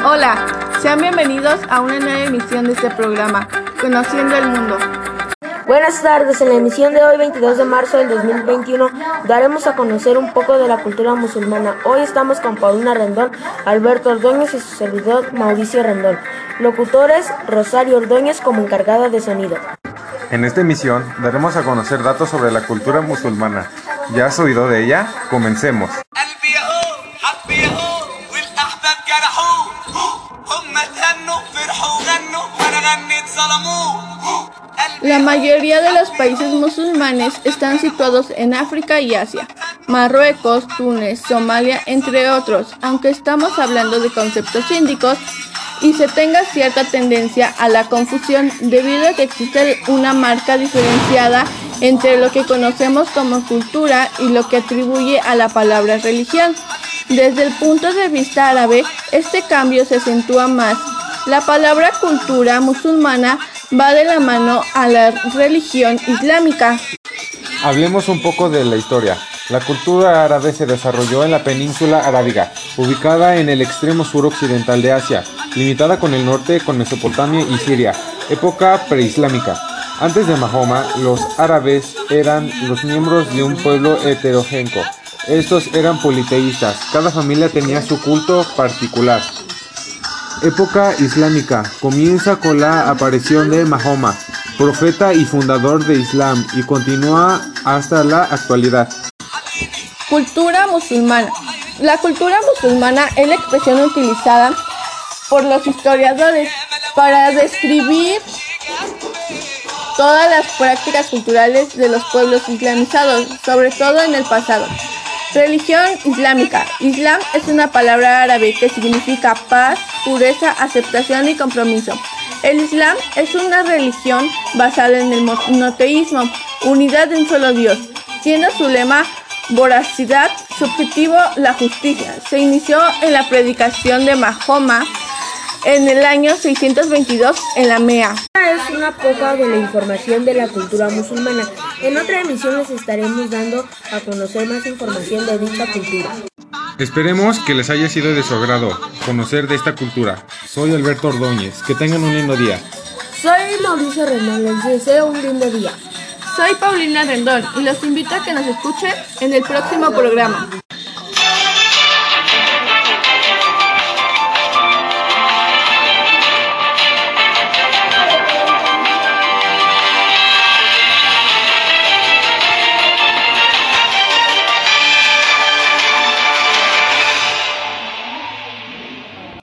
Hola, sean bienvenidos a una nueva emisión de este programa, Conociendo el Mundo. Buenas tardes, en la emisión de hoy, 22 de marzo del 2021, daremos a conocer un poco de la cultura musulmana. Hoy estamos con Paulina Rendón, Alberto Ordóñez y su servidor Mauricio Rendón. Locutores, Rosario Ordóñez como encargada de sonido. En esta emisión daremos a conocer datos sobre la cultura musulmana. ¿Ya has oído de ella? Comencemos. La mayoría de los países musulmanes están situados en África y Asia, Marruecos, Túnez, Somalia, entre otros, aunque estamos hablando de conceptos índicos y se tenga cierta tendencia a la confusión debido a que existe una marca diferenciada entre lo que conocemos como cultura y lo que atribuye a la palabra religión. Desde el punto de vista árabe, este cambio se acentúa más. La palabra cultura musulmana va de la mano a la religión islámica. Hablemos un poco de la historia. La cultura árabe se desarrolló en la península arábiga, ubicada en el extremo suroccidental de Asia, limitada con el norte con Mesopotamia y Siria, época preislámica. Antes de Mahoma, los árabes eran los miembros de un pueblo heterogéneo. Estos eran politeístas, cada familia tenía su culto particular. Época islámica comienza con la aparición de Mahoma, profeta y fundador de Islam, y continúa hasta la actualidad. Cultura musulmana. La cultura musulmana es la expresión utilizada por los historiadores para describir todas las prácticas culturales de los pueblos islamizados, sobre todo en el pasado. Religión islámica. Islam es una palabra árabe que significa paz, pureza, aceptación y compromiso. El Islam es una religión basada en el monoteísmo, unidad de un solo Dios, siendo su lema voracidad, su objetivo la justicia. Se inició en la predicación de Mahoma en el año 622 en la Mea. Esta es una poca de la información de la cultura musulmana. En otra emisión les estaremos dando a conocer más información de dicha cultura. Esperemos que les haya sido de su agrado conocer de esta cultura. Soy Alberto Ordóñez. Que tengan un lindo día. Soy Mauricio Rendón. Les deseo un lindo día. Soy Paulina Rendón y los invito a que nos escuchen en el próximo programa.